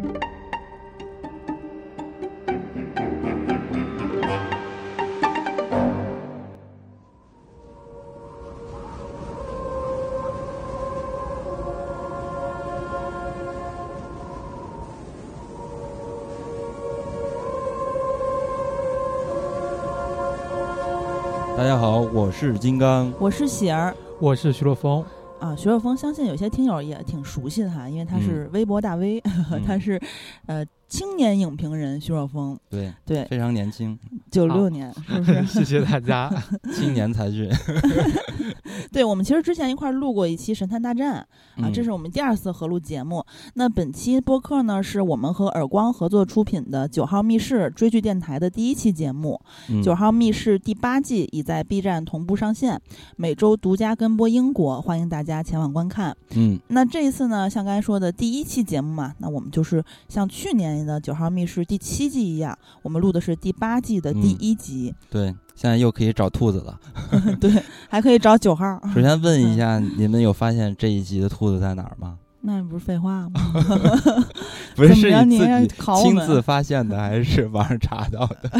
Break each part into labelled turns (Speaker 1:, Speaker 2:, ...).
Speaker 1: 大家好，我是金刚，
Speaker 2: 我是喜儿。
Speaker 3: 我是徐若风，
Speaker 2: 啊，徐若风，相信有些听友也挺熟悉的哈，因为他是微博大 V，
Speaker 1: 嗯
Speaker 2: 他是呃青年影评人徐若风，
Speaker 1: 对，
Speaker 2: 对，
Speaker 1: 非常年轻，
Speaker 2: 九六年 是不是？
Speaker 3: 谢谢大家。
Speaker 1: 青年才俊
Speaker 2: 对，我们其实之前一块儿录过一期《神探大战》啊，
Speaker 1: 嗯
Speaker 2: 这是我们第二次合录节目。那本期播客呢，是我们和耳光合作出品的《九号密室》追剧电台的第一期节目。
Speaker 1: 嗯
Speaker 2: 九号密室第八季已在 B 站同步上线，每周独家跟播英国，欢迎大家前往观看。
Speaker 1: 嗯
Speaker 2: 那这一次呢，像刚才说的第一期节目嘛，那我们就是像去年的《九号密室》第七季一样，我们录的是第八季的第一集，
Speaker 1: 对，现在又可以找兔子了。
Speaker 2: 对，还可以找九号。
Speaker 1: 首先问一下，你们有发现这一集的兔子在哪儿吗？
Speaker 2: 那不是废话吗？
Speaker 1: 不是你自己亲自发现的，还是网上查到的？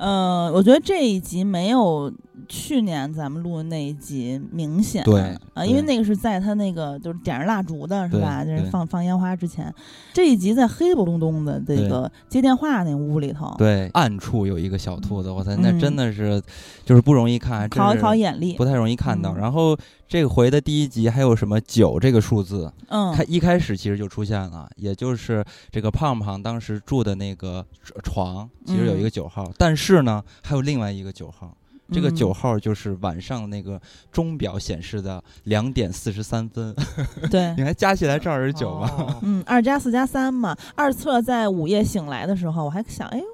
Speaker 2: 嗯，我觉得这一集没有去年咱们录的那一集明显。
Speaker 1: 对
Speaker 2: 啊，因为那个是在他那个就是点着蜡烛的是吧？就是放放烟花之前，这一集在黑不隆咚的这个接电话那屋里头，
Speaker 1: 对，暗处有一个小兔子，我操，那
Speaker 2: 嗯
Speaker 1: 真的是就是不容易看，
Speaker 2: 考一
Speaker 1: 是
Speaker 2: 考眼力
Speaker 1: 不。太容易看到。
Speaker 2: 嗯
Speaker 1: 然后这回的第一集还有什么九这个数字，
Speaker 2: 嗯，
Speaker 1: 开一开始其实就出现了，也就是这个胖胖当时住的那个床，其实有一个九号，但是呢还有另外一个九号。这个
Speaker 2: 嗯
Speaker 1: 九号就是晚上那个钟表显示的两点四十三分，
Speaker 2: 对
Speaker 1: 你，还加起来正好是九吗？
Speaker 3: 哦
Speaker 2: 嗯，二加四加三嘛。二测在午夜醒来的时候，我还想，哎呦，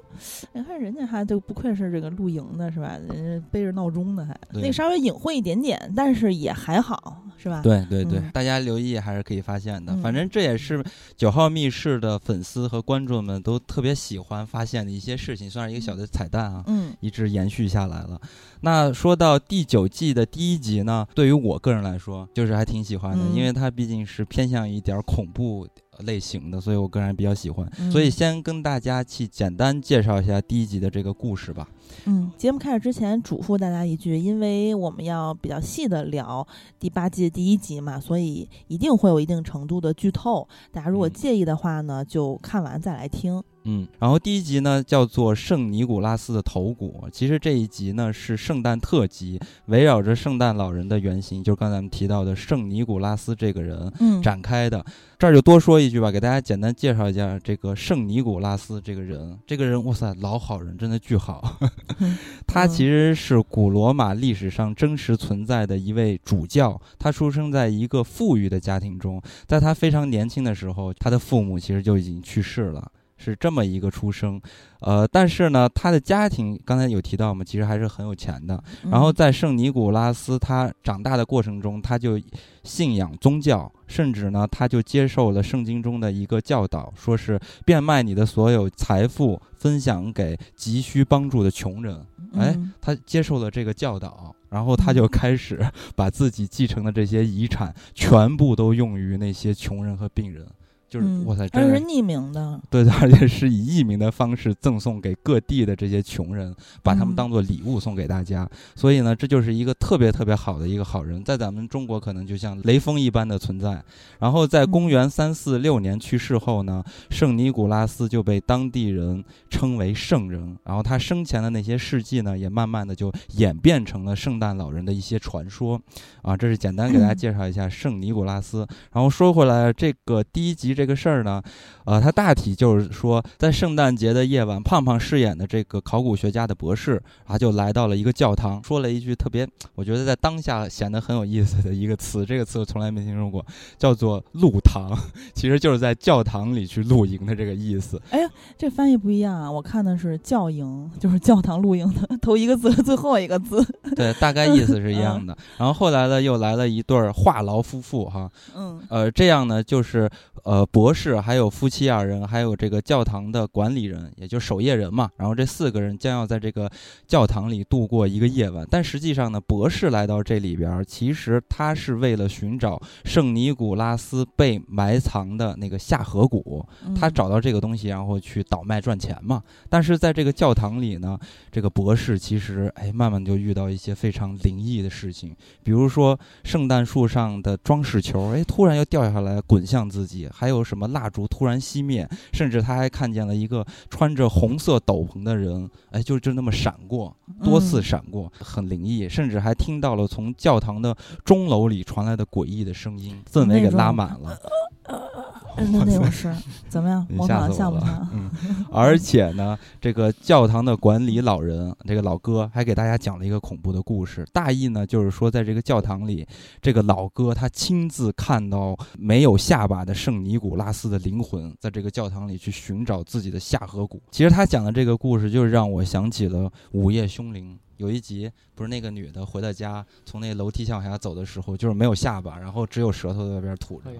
Speaker 2: 你看人家还就不愧是这个露营的是吧？人家背着闹钟呢还，
Speaker 1: 对
Speaker 2: 那稍微隐晦一点点，但是也还好是吧？
Speaker 1: 对对对，
Speaker 2: 嗯
Speaker 1: 大家留意还是可以发现的。
Speaker 2: 嗯
Speaker 1: 反正这也是九号密室的粉丝和观众们都特别喜欢发现的一些事情，算是一个小的彩蛋啊。
Speaker 2: 嗯
Speaker 1: 一直延续下来了。那说到第九季的第一集呢，对于我个人来说，就是还挺喜欢的，
Speaker 2: 嗯
Speaker 1: 因为它毕竟是偏向一点儿恐怖类型的，所以我个人比较喜欢。
Speaker 2: 嗯
Speaker 1: 所以先跟大家去简单介绍一下第一集的这个故事吧。
Speaker 2: 嗯，节目开始之前嘱咐大家一句，因为我们要比较细的聊第八季的第一集嘛，所以一定会有一定程度的剧透。大家如果
Speaker 1: 嗯
Speaker 2: 介意的话呢，就看完再来听。
Speaker 1: 嗯，然后第一集呢叫做圣尼古拉斯的头骨。其实这一集呢是圣诞特辑，围绕着圣诞老人的原型，就是刚才我们提到的圣尼古拉斯这个人，
Speaker 2: 嗯，
Speaker 1: 展开的。这儿就多说一句吧，给大家简单介绍一下这个圣尼古拉斯这个人。这个人，哇塞，老好人，真的巨好。他其实是古罗马历史上真实存在的一位主教。他出生在一个富裕的家庭中，在他非常年轻的时候，他的父母其实就已经去世了。是这么一个出生，呃，但是呢，他的家庭刚才有提到嘛，其实还是很有钱的。然后
Speaker 2: 嗯
Speaker 1: 在圣尼古拉斯他长大的过程中，他就信仰宗教，甚至呢，他就接受了圣经中的一个教导，说是变卖你的所有财富，分享给急需帮助的穷人。哎
Speaker 2: 嗯
Speaker 1: 他接受了这个教导，然后他就开始把自己继承的这些遗产全部都用于那些穷人和病人。就是、
Speaker 2: 嗯
Speaker 1: 哇塞，真的
Speaker 2: 而且是匿名的，
Speaker 1: 对的，而且是以匿名的方式赠送给各地的这些穷人，把他们
Speaker 2: 嗯
Speaker 1: 当做礼物送给大家。所以呢，这就是一个特别特别好的一个好人，在咱们中国可能就像雷锋一般的存在。然后在公元三四六年去世后呢，圣尼古拉斯就被当地人称为圣人。然后他生前的那些事迹呢，也慢慢的就演变成了圣诞老人的一些传说。啊，这是简单给大家介绍一下圣尼古拉斯。然后说回来，这个第一集这这个事儿呢，呃，它大体就是说，在圣诞节的夜晚，胖胖饰演的这个考古学家的博士，啊就来到了一个教堂，说了一句特别，我觉得在当下显得很有意思的一个词，这个词我从来没听说过，叫做露堂，其实就是在教堂里去露营的这个意思。
Speaker 2: 哎呀这翻译不一样啊。我看的是教营，就是教堂露营的头一个字和，最后一个字。
Speaker 1: 对，大概意思是一样的。然后后来呢，又来了一对儿话痨夫妇哈，
Speaker 2: 嗯
Speaker 1: 呃，这样呢，就是呃，博士还有夫妻二人，还有这个教堂的管理人，也就守夜人嘛。然后这四个人将要在这个教堂里度过一个夜晚。但实际上呢，博士来到这里边，其实他是为了寻找圣尼古拉斯被埋藏的那个下颌骨。他找到这个东西，然后去倒卖赚钱嘛。但是在这个教堂里呢，这个博士其实哎，慢慢就遇到一些非常灵异的事情，比如说圣诞树上的装饰球，哎，突然又掉下来滚向自己，还有。什么蜡烛突然熄灭，甚至他还看见了一个穿着红色斗篷的人，哎，就就那么闪过，多次闪过，很灵异，甚至还听到了从教堂的钟楼里传来的诡异的声音，氛围给拉满了。
Speaker 2: 那那种事 怎么样？
Speaker 1: 吓死我了！嗯，而且呢，这个教堂的管理老人，这个老哥还给大家讲了一个恐怖的故事。大意呢，就是说，在这个教堂里，这个老哥他亲自看到没有下巴的圣尼古拉斯的灵魂，在这个教堂里去寻找自己的下颌骨。其实他讲的这个故事，就是让我想起了《午夜凶铃》。有一集不是那个女的回到家，从那楼梯向下走的时候，就是没有下巴，然后只有舌头在外边吐着，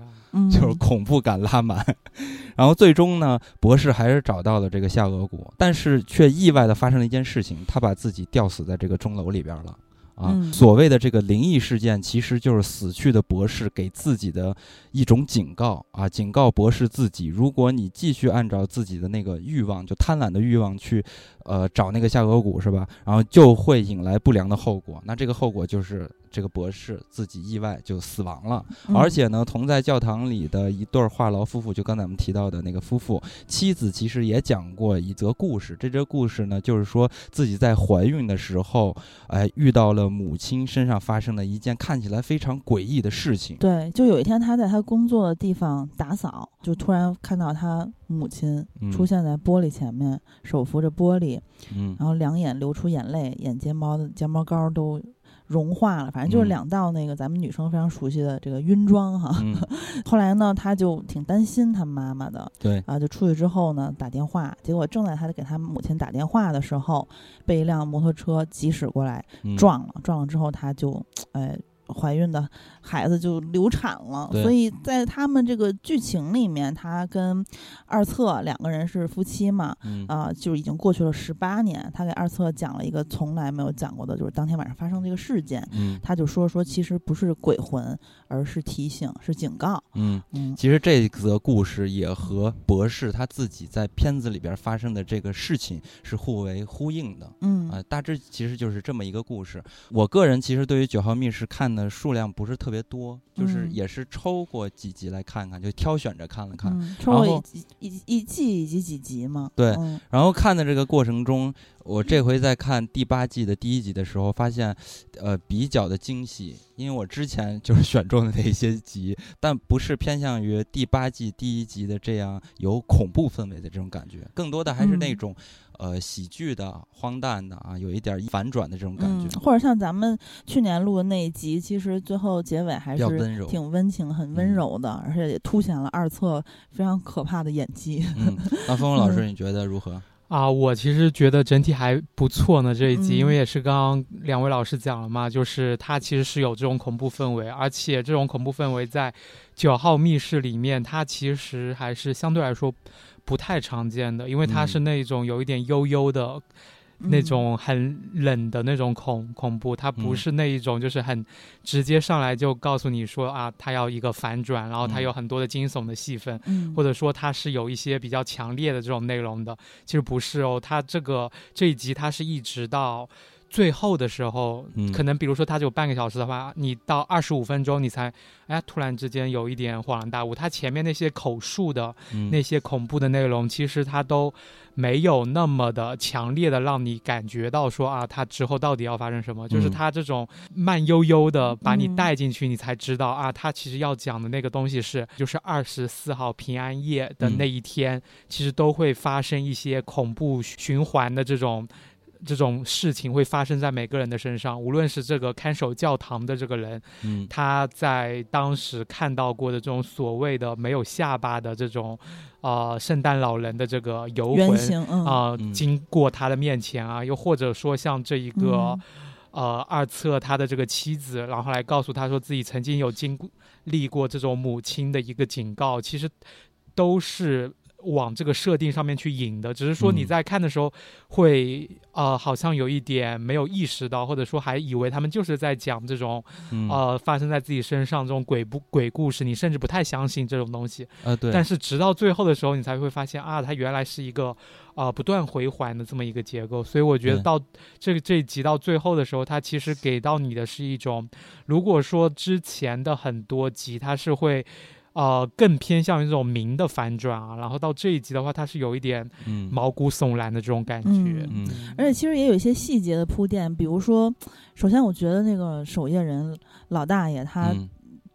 Speaker 1: 就是恐怖感拉满。然后最终呢，博士还是找到了这个下颚骨，但是却意外的发生了一件事情，他把自己吊死在这个钟楼里边了。啊，所谓的这个灵异事件，其实就是死去的博士给自己的一种警告啊，警告博士自己，如果你继续按照自己的那个欲望，就贪婪的欲望去，呃，找那个下颌骨是吧？然后就会引来不良的后果。那这个后果就是。这个博士自己意外就死亡了，而且呢，同在教堂里的一对话痨夫妇，就刚才我们提到的那个夫妇，妻子其实也讲过一则故事。这则故事呢，就是说自己在怀孕的时候，哎，遇到了母亲身上发生的一件看起来非常诡异的事情。
Speaker 2: 对，就有一天他在他工作的地方打扫，就突然看到他母亲出现在玻璃前面，手扶着玻璃，嗯，然后两眼流出眼泪，眼睫毛的睫毛膏都。融化了，反正就是两道那个咱们女生非常熟悉的这个晕妆哈。后来呢，他就挺担心他妈妈的，
Speaker 1: 对
Speaker 2: 啊，就出去之后呢，打电话，结果正在他给他母亲打电话的时候，被一辆摩托车疾驶过来撞了，撞了之后他就哎。怀孕的孩子就流产了，所以在他们这个剧情里面，他跟二策两个人是夫妻嘛，啊，就已经过去了十八年。他给二策讲了一个从来没有讲过的，就是当天晚上发生这个事件。他就说说，其实不是鬼魂，而是提醒，是警告。
Speaker 1: 嗯嗯，其实这则故事也和博士他自己在片子里边发生的这个事情是互为呼应的。
Speaker 2: 嗯
Speaker 1: 啊，大致其实就是这么一个故事。我个人其实对于《九号密室》看。的数量不是特别多，就是也是抽过几集来看看，就挑选着看了看。
Speaker 2: 抽过一一一季以及几集吗？
Speaker 1: 对，然后看的这个过程中，我这回在看第八季的第一集的时候，发现呃比较的惊喜，因为我之前就是选中的那些集，但不是偏向于第八季第一集的这样有恐怖氛围的这种感觉，更多的还是那种。呃，喜剧的、荒诞的啊，有一点反转的这种感觉，
Speaker 2: 或者像咱们去年录的那一集，其实最后结尾还是挺温情、很温柔的，而且也凸显了二册非常可怕的演技。
Speaker 1: 嗯，那峰峰老师，你觉得如何？
Speaker 3: 啊，我其实觉得整体还不错呢。这一集，因为也是刚刚两位老师讲了嘛，就是它其实是有这种恐怖氛围，而且这种恐怖氛围在九号密室里面，它其实还是相对来说。不太常见的，因为它是那种有一点悠悠的，那种很冷的那种恐恐怖，它不是那一种就是很直接上来就告诉你说啊，它要一个反转，然后它有很多的惊悚的戏份，或者说它是有一些比较强烈的这种内容的，其实不是哦，它这个这一集它是一直到。最后的时候，可能比如说它只有半个小时的话，你到二十五分钟你才，哎，突然之间有一点恍然大悟。它前面那些口述的那些恐怖的内容，其实它都没有那么的强烈的让你感觉到说啊，它之后到底要发生什么。就是它这种慢悠悠的把你带进去，你才知道啊，它其实要讲的那个东西是，就是二十四号平安夜的那一天，其实都会发生一些恐怖循环的这种。这种事情会发生在每个人的身上，无论是这个看守教堂的这个人，嗯，他在当时看到过的这种所谓的没有下巴的这种，呃，圣诞老人的这个游魂啊，经过他的面前啊，又或者说像这一个，呃，二册他的这个妻子，然后来告诉他说自己曾经有经历过这种母亲的一个警告，其实。都是。往这个设定上面去引的，只是说你在看的时候会呃，好像有一点没有意识到，或者说还以为他们就是在讲这种呃发生在自己身上这种鬼不鬼故事，你甚至不太相信这种东西。
Speaker 1: 呃，对。
Speaker 3: 但是直到最后的时候，你才会发现啊，它原来是一个呃不断回环的这么一个结构。所以我觉得到这个这一集到最后的时候，它其实给到你的是一种，如果说之前的很多集它是会。呃，更偏向于这种明的反转啊，然后到这一集的话，它是有一点毛骨悚然的这种感觉。
Speaker 2: 嗯，而且其实也有一些细节的铺垫，比如说，首先我觉得那个守夜人老大爷他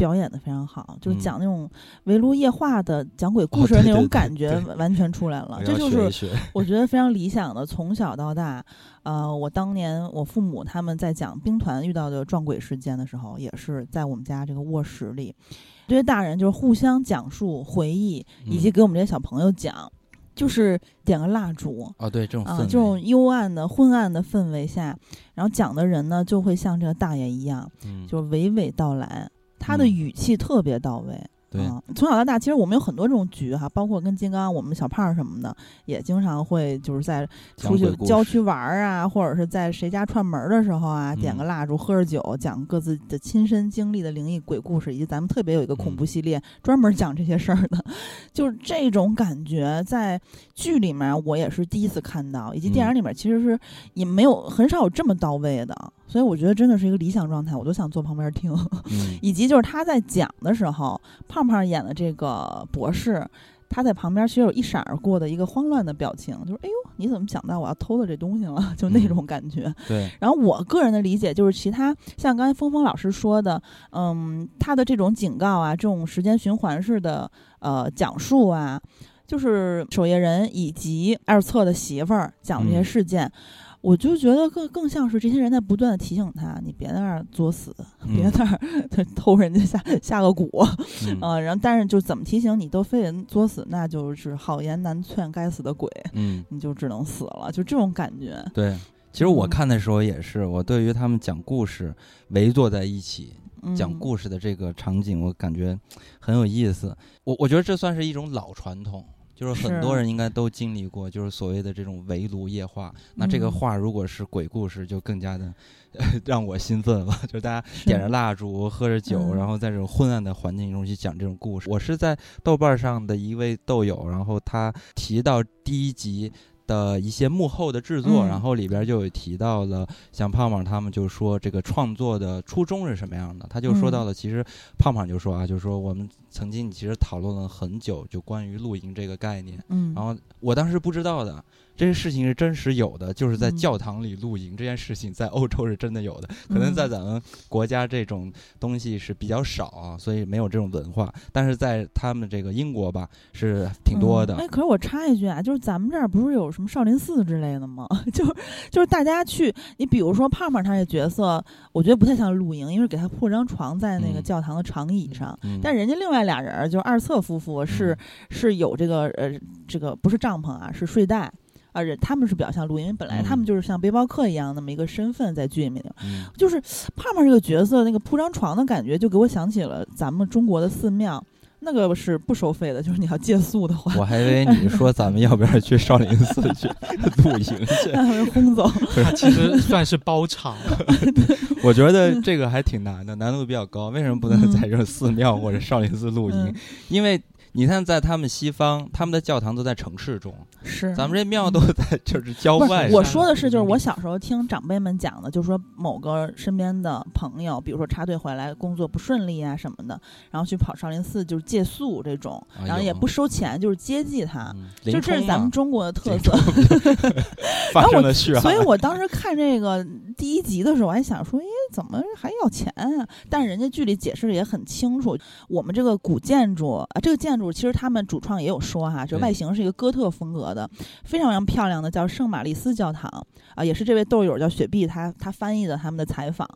Speaker 2: 表演的非常好，就是讲那种围炉夜话的讲鬼故事的那种感觉完全出来了。这就是我觉得非常理想的，从小到大，呃，我当年我父母他们在讲兵团遇到的撞鬼事件的时候，也是在我们家这个卧室里。这些大人就是互相讲述回忆，以及给我们这些小朋友讲，就是点个蜡烛
Speaker 1: 啊，对这种
Speaker 2: 啊这种幽暗的昏暗的氛围下，然后讲的人呢就会像这个大爷一样，就是娓娓道来，他的语气特别到位。
Speaker 1: 对，
Speaker 2: 从小到大，其实我们有很多这种局哈，包括跟金刚、我们小胖什么的，也经常会就是在出去郊区玩啊，或者是在谁家串门的时候啊，点个蜡烛，喝着酒，讲各自的亲身经历的灵异鬼故事，以及咱们特别有一个恐怖系列，专门讲这些事儿的，就是这种感觉，在剧里面我也是第一次看到，以及电影里面其实是也没有很少有这么到位的。所以我觉得真的是一个理想状态，我都想坐旁边听。以及就是他在讲的时候，胖胖演的这个博士，他在旁边其实有一闪而过的一个慌乱的表情，就是“哎呦，你怎么想到我要偷的这东西了？” 就那种感觉。
Speaker 1: 对。
Speaker 2: 然后我个人的理解就是，其他像刚才峰峰老师说的，嗯，他的这种警告啊，这种时间循环式的呃讲述啊，就是守夜人以及二策的媳妇儿讲这些事件。我就觉得更更像是这些人在不断的提醒他，你别在那儿作死，别在那儿 偷人家下下个蛊，啊，然后但是就怎么提醒你都非得作死，那就是好言难劝，该死的鬼，
Speaker 1: 嗯，
Speaker 2: 你就只能死了，就这种感觉。
Speaker 1: 对，其实我看的时候也是，我对于他们讲故事围坐在一起讲故事的这个场景，我感觉很有意思。我我觉得这算是一种老传统。就是很多人应该都经历过，就是所谓的这种围炉夜话。那这个话如果是鬼故事，就更加的让我兴奋了。就是大家点着蜡烛，喝着酒，然后在这种昏暗的环境中去讲这种故事。我是在豆瓣上的一位豆友，然后他提到第一集。的一些幕后的制作，然后里边就有提到了，像胖胖他们就说这个创作的初衷是什么样的，他就说到了，其实胖胖就说啊，就是说我们曾经其实讨论了很久，就关于露营这个概念，
Speaker 2: 嗯，
Speaker 1: 然后我当时不知道的。这些事情是真实有的，就是在教堂里露营这件事情，在欧洲是真的有的。可能在咱们国家这种东西是比较少啊，所以没有这种文化。但是在他们这个英国吧，是挺多的。
Speaker 2: 哎，可是我插一句啊，就是咱们这儿不是有什么少林寺之类的吗？就是就是大家去，你比如说胖胖他这角色，我觉得不太像露营，因为给他铺张床在那个教堂的长椅上。但人家另外俩人，就是二侧夫妇，是是有这个呃这个不是帐篷啊，是睡袋。啊，人他们是比较像露营，本来他们就是像背包客一样那么一个身份在剧里面，就是胖胖这个角色那个铺张床的感觉，就给我想起了咱们中国的寺庙，那个是不收费的，就是你要借宿的话。
Speaker 1: 我还以为你说咱们要不要去少林寺去 露营去，
Speaker 2: 被轰走。
Speaker 3: 其实算是包场。
Speaker 1: 我觉得这个还挺难的，难度比较高。为什么不能在这寺庙或者少林寺露营？因为。你看，在他们西方，他们的教堂都在城市中，
Speaker 2: 是
Speaker 1: 咱们这庙都在 就是郊外。
Speaker 2: 我说的是，就是我小时候听长辈们讲的，就是说某个身边的朋友，比如说插队回来工作不顺利啊什么的，然后去跑少林寺就是借宿这种，然后也不收钱，就是接济他，就这是咱们中国的特色。
Speaker 1: 然后我，
Speaker 2: 所以我当时看这个第一集的时候，我还想说，哎，怎么还要钱啊？但人家剧里解释的也很清楚，我们这个古建筑啊，这个建。其实他们主创也有说哈，就外形是一个哥特风格的，非常非常漂亮的，叫圣玛丽斯教堂啊，也是这位豆友叫雪碧，他他翻译的他们的采访。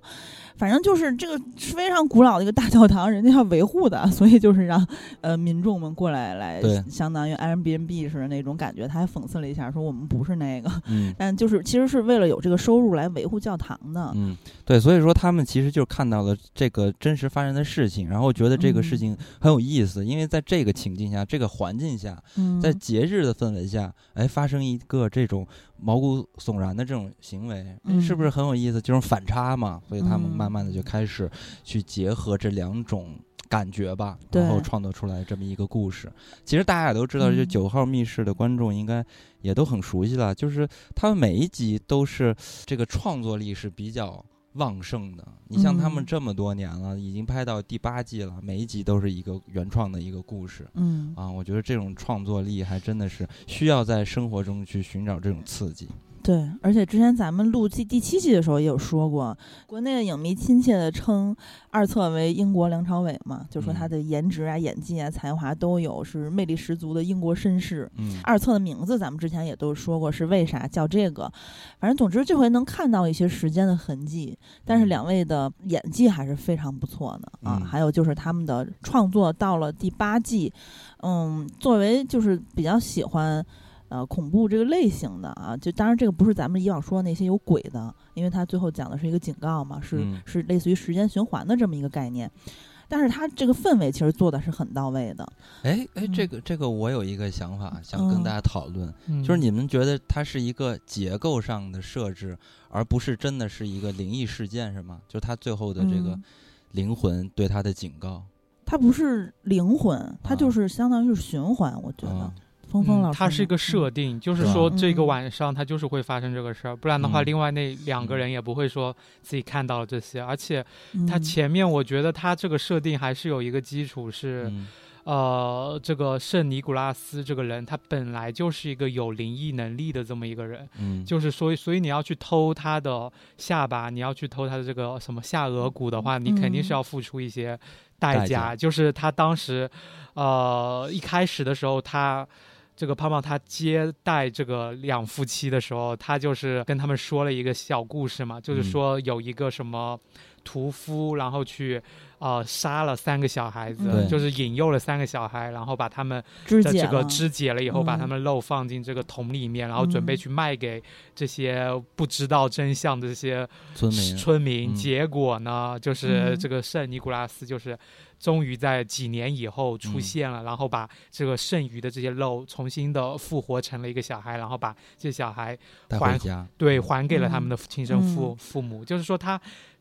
Speaker 2: 反正就是这个是非常古老的一个大教堂，人家要维护的，所以就是让呃民众们过来来，相当于 Airbnb 似的那种感觉。他还讽刺了一下，说我们不是那个，但就是其实是为了有这个收入来维护教堂的。
Speaker 1: 嗯，对，所以说他们其实就看到了这个真实发生的事情，然后觉得这个事情很有意思，因为在这个情境下、这个环境下，
Speaker 2: 嗯
Speaker 1: 在节日的氛围下，哎，发生一个这种毛骨悚然的这种行为，是不是很有意思？这种反差嘛，所以他们
Speaker 2: 嗯
Speaker 1: 慢慢的就开始去结合这两种。感觉吧，
Speaker 2: 对
Speaker 1: 然后创作出来这么一个故事。其实大家也都知道，这
Speaker 2: 嗯
Speaker 1: 九号密室的观众应该也都很熟悉了，就是他们每一集都是这个创作力是比较旺盛的。你像他们
Speaker 2: 嗯
Speaker 1: 这么多年了，已经拍到第八季了，每一集都是一个原创的一个故事。
Speaker 2: 嗯
Speaker 1: 啊，我觉得这种创作力还真的是需要在生活中去寻找这种刺激。
Speaker 2: 对，而且之前咱们录第第七季的时候也有说过，国内的影迷亲切的称二册为英国梁朝伟嘛，就说他
Speaker 1: 嗯
Speaker 2: 的颜值啊、演技啊、才华都有，是魅力十足的英国绅士。
Speaker 1: 嗯，
Speaker 2: 二册的名字咱们之前也都说过是为啥叫这个，反正总之这回能看到一些时间的痕迹，但是
Speaker 1: 嗯
Speaker 2: 两位的演技还是非常不错的啊。
Speaker 1: 嗯
Speaker 2: 还有就是他们的创作到了第八季，嗯，作为就是比较喜欢。呃，恐怖这个类型的啊，就当然这个不是咱们以往说的那些有鬼的，因为它最后讲的是一个警告嘛，是、
Speaker 1: 嗯
Speaker 2: 是类似于时间循环的这么一个概念，但是它这个氛围其实做的是很到位的。
Speaker 1: 哎哎，这
Speaker 2: 嗯
Speaker 1: 个这个我有一个想法想跟
Speaker 2: 嗯
Speaker 1: 大家讨论，
Speaker 3: 嗯
Speaker 1: 就是你们觉得它是一个结构上的设置，而不是真的是一个灵异事件，是吗？就它最后的这个
Speaker 2: 嗯
Speaker 1: 灵魂对它的警告。
Speaker 2: 它不是灵魂，它
Speaker 1: 啊
Speaker 2: 就是相当于是循环，我觉得。峰峰老师呢，
Speaker 3: 它是一个设
Speaker 2: 嗯
Speaker 3: 定，就是说这个
Speaker 2: 嗯。
Speaker 3: 晚上它就是会发生这个事儿，不然的话，
Speaker 1: 嗯。
Speaker 3: 另外那两个
Speaker 1: 嗯。
Speaker 3: 人也不会说自己看到了这些。而且它
Speaker 2: 嗯。
Speaker 3: 前面我觉得它这个设定还是有一个基础是，
Speaker 1: 嗯。
Speaker 3: 呃，这个圣尼古拉斯这个人他本来就是一个有灵异能力的这么一个人，
Speaker 1: 嗯，
Speaker 3: 就是所以所以你要去偷他的下巴，你要去偷他的这个什么下颚骨的话，你肯定是
Speaker 2: 嗯。
Speaker 3: 要付出一些代。价。就是他当时，呃，一开始的时候他。这个胖胖他接待这个两夫妻的时候，他就是跟他们说了一个小故事嘛，就是
Speaker 1: 嗯。
Speaker 3: 说有一个什么屠夫，然后去呃杀了三个小孩子，
Speaker 1: 对
Speaker 3: 就是引诱了三个小孩，然后把他们
Speaker 2: 肢解
Speaker 3: 的这个
Speaker 2: 了。
Speaker 3: 肢解了以后，把
Speaker 2: 嗯。
Speaker 3: 他们肉放进这个桶里面，然后准备
Speaker 2: 嗯。
Speaker 3: 去卖给这些不知道真相的这些
Speaker 1: 村民
Speaker 3: 村民。
Speaker 1: 嗯。
Speaker 3: 结果呢，就是
Speaker 2: 嗯。
Speaker 3: 这个圣尼古拉斯就是终于在几年以后出
Speaker 1: 嗯
Speaker 3: 现了，然后把这个剩余的这些肉重新的复活成了一个小孩，然后把这小孩还
Speaker 1: 家。
Speaker 3: 对还给了他们
Speaker 2: 嗯
Speaker 3: 的亲生父、
Speaker 2: 嗯
Speaker 3: 父母，就是说他。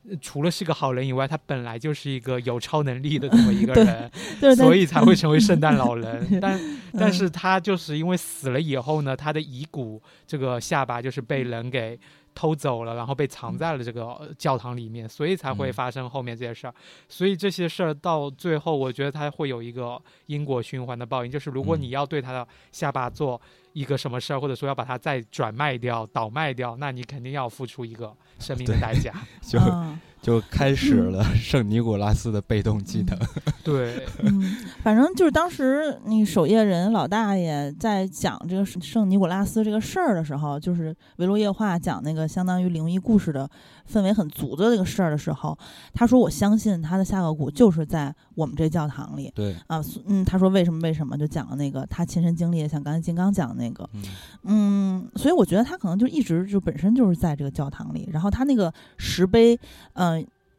Speaker 3: 呃除了是个好人以外，他本来就是一个有超能力的这么一个人，所以才会成为圣诞老人。但但
Speaker 2: 嗯
Speaker 3: 是他就是因为死了以后呢，他的遗骨这个下巴就是被人给偷走了，然后被藏在了这个呃教堂里面，所以才会
Speaker 1: 嗯。
Speaker 3: 发生后面这些事儿。所以这些事儿到最后，我觉得它会有一个因果循环的报应，就是如果
Speaker 1: 嗯。
Speaker 3: 你要对他的下巴做一个什么事儿，或者说要把它再转卖掉、倒卖掉，那你肯定要付出一个生命的代价。
Speaker 1: 就
Speaker 2: 嗯
Speaker 1: 就开始了 圣尼古拉斯的被动技能。
Speaker 3: 对，
Speaker 2: 嗯，反正就是当时那守夜人老大爷在讲这个圣尼古拉斯这个事儿的时候，就是维罗夜话讲那个相当于灵异故事的氛围很足的那个事儿的时候，他说：“我相信他的下颚骨就是在我们这教堂里。”
Speaker 1: 对，
Speaker 2: 啊，嗯，他说为什么为什么就讲了那个他亲身经历，像刚才金刚讲的那个，
Speaker 1: 嗯。
Speaker 2: 嗯，所以我觉得他可能就一直就本身就是在这个教堂里，然后他那个石碑，嗯、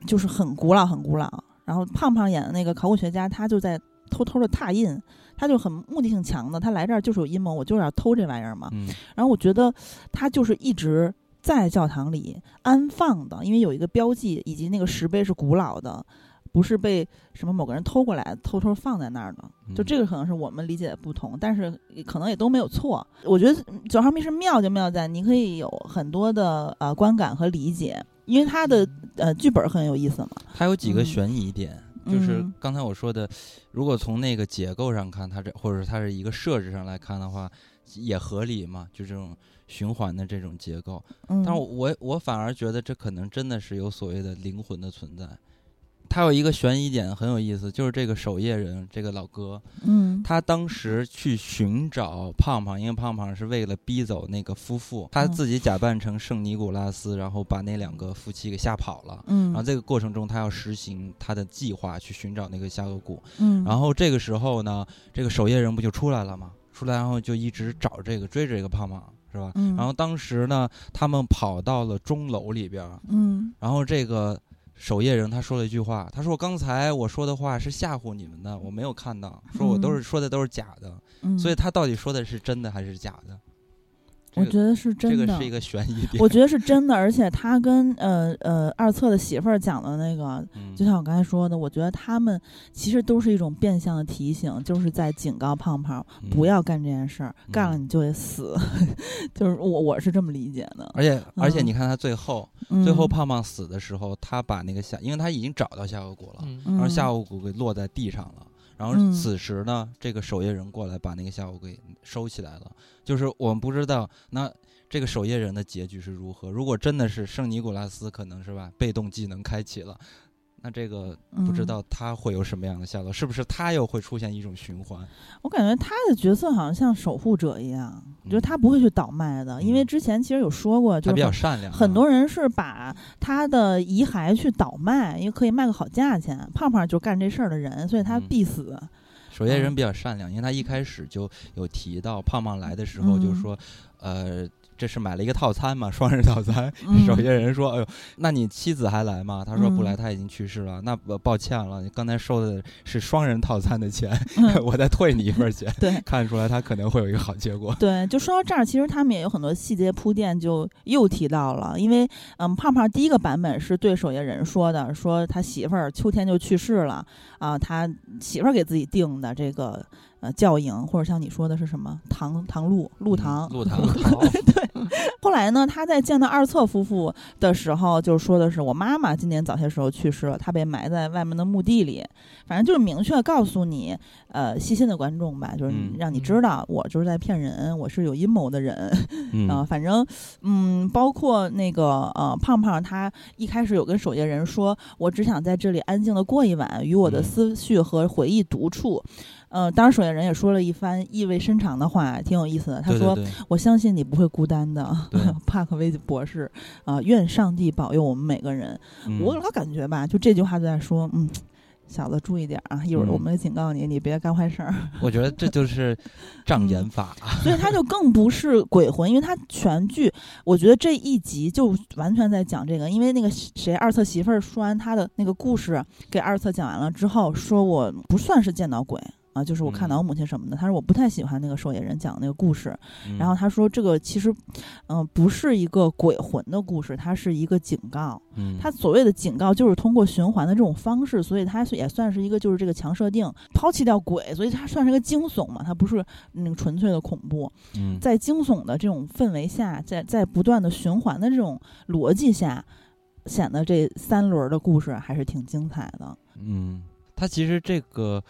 Speaker 2: 就是很古老很古老。然后胖胖演的那个考古学家，他就在偷偷的拓印，他就很目的性强的，他来这儿就是有阴谋，我就是要偷这玩意儿嘛。
Speaker 1: 嗯
Speaker 2: 然后我觉得他就是一直在教堂里安放的，因为有一个标记，以及那个石碑是古老的，不是被什么某个人偷过来偷偷放在那儿的。就
Speaker 1: 嗯
Speaker 2: 这个可能是我们理解的不同，但是可能也都没有错。我觉得九号密室妙就妙在你可以有很多的呃观感和理解，因为他的呃剧本很有意思嘛。
Speaker 1: 它有几个
Speaker 2: 嗯
Speaker 1: 悬疑点，就是
Speaker 2: 嗯
Speaker 1: 刚才我说的，如果从那个结构上看，它这或者是它是一个设置上来看的话，也合理嘛，就这种循环的这种结构。
Speaker 2: 嗯，
Speaker 1: 但是我我反而觉得这可能真的是有所谓的灵魂的存在。它有一个悬疑点很有意思，就是这个守夜人这个老哥，
Speaker 2: 嗯
Speaker 1: 他当时去寻找胖胖，因为胖胖是为了逼走那个夫妇，他
Speaker 2: 嗯
Speaker 1: 自己假扮成圣尼古拉斯，然后把那两个夫妻给吓跑了。
Speaker 2: 嗯，
Speaker 1: 然后这个过程中，他要实行他的计划去寻找那个下颚骨。
Speaker 2: 嗯，
Speaker 1: 然后这个时候呢，这个守夜人不就出来了吗？出来然后就一直找这个追着这个胖胖，是吧？
Speaker 2: 嗯，
Speaker 1: 然后当时呢，他们跑到了钟楼里边儿，
Speaker 2: 嗯
Speaker 1: 然后这个守夜人他说了一句话，他说：“刚才我说的话是吓唬你们的，我没有看到，说我都是说的都是假的。”
Speaker 2: 嗯，
Speaker 1: 所以他到底说的是真的还是假的？
Speaker 2: 我觉得是真的，
Speaker 1: 这个是一个悬疑点。
Speaker 2: 我觉得是真的，而且他跟呃呃二册的媳妇儿讲的那个，就像我刚才说的，我觉得他们其实都是一种变相的提醒，就是在警告胖胖不要干这件事儿，干了你就得死。就是我我是这么理解的。
Speaker 1: 而且而且你看他最后最后胖胖死的时候，他把那个下，因为他已经找到下颌骨了，然后下颌骨给落在地上了。然后此时呢，这个守夜人过来把那个下午给收起来了。就是我们不知道，那这个守夜人的结局是如何。如果真的是圣尼古拉斯，可能是吧，被动技能开启了。那这个不知道他会有什么样的下落，是不是他又会出现一种循环？
Speaker 2: 我感觉他的角色好像像守护者一样，我觉得他不会去倒卖的，因为之前其实有说过，就
Speaker 1: 比较善良。
Speaker 2: 很多人是把他的遗骸去倒卖，因为可以卖个好价钱。胖胖就干这事儿的人，所以他必死。
Speaker 1: 首先人比较善良，因为他一开始就有提到胖胖来的时候，就是说，呃。这是买了一个套餐嘛，双人套餐。守夜人说：“哎呦，那你妻子还来吗？”他说：“不来，他已经去世了。”那抱歉了，你刚才收的是双人套餐的钱，我再退你一份钱。
Speaker 2: 对，
Speaker 1: 看出来他可能会有一个好结果。
Speaker 2: 对，就说到这儿，其实他们也有很多细节铺垫，就又提到了，因为嗯，胖胖第一个版本是对守夜人说的，说他媳妇儿秋天就去世了啊，他媳妇儿给自己定的这个。呃，教营或者像你说的是什么唐唐禄禄堂
Speaker 1: 禄 堂
Speaker 2: 对。后来呢，他在见到二册夫妇的时候，就说的是我妈妈今年早些时候去世了，她被埋在外面的墓地里。反正就是明确告诉你，呃，细心的观众吧，就是让你知道我就是在骗人，我是有阴谋的人。
Speaker 1: 嗯，
Speaker 2: 反正嗯，包括那个呃胖胖，他一开始有跟守夜人说，我只想在这里安静的过一晚，与我的思绪和回忆独处。呃，当时，守夜人也说了一番意味深长的话，挺有意思的。他说：“我相信你不会孤单的，帕克威博士啊，愿上帝保佑我们每个人。”我老感觉吧，就这句话就在说，嗯，小子注意点啊，一会儿我们警告你，你别干坏事儿。
Speaker 1: 我觉得这就是 障眼法，
Speaker 2: 所以他就更不是鬼魂，因为他全剧，我觉得这一集就完全在讲这个。因为那个谁，二册媳妇儿说完他的那个故事给二册讲完了之后，说我不算是见到鬼。啊，就是我看到我母亲什么的，他说我不太喜欢那个守夜人讲的那个故事，然后他说这个其实，嗯，不是一个鬼魂的故事，它是一个警告。
Speaker 1: 嗯，
Speaker 2: 他所谓的警告就是通过循环的这种方式，所以它也算是一个就是这个强设定，抛弃掉鬼，所以它算是个惊悚嘛，它不是那个纯粹的恐怖。
Speaker 1: 嗯，
Speaker 2: 在惊悚的这种氛围下，在在不断的循环的这种逻辑下，显得这三轮的故事还是挺精彩的。
Speaker 1: 嗯，它其实这个。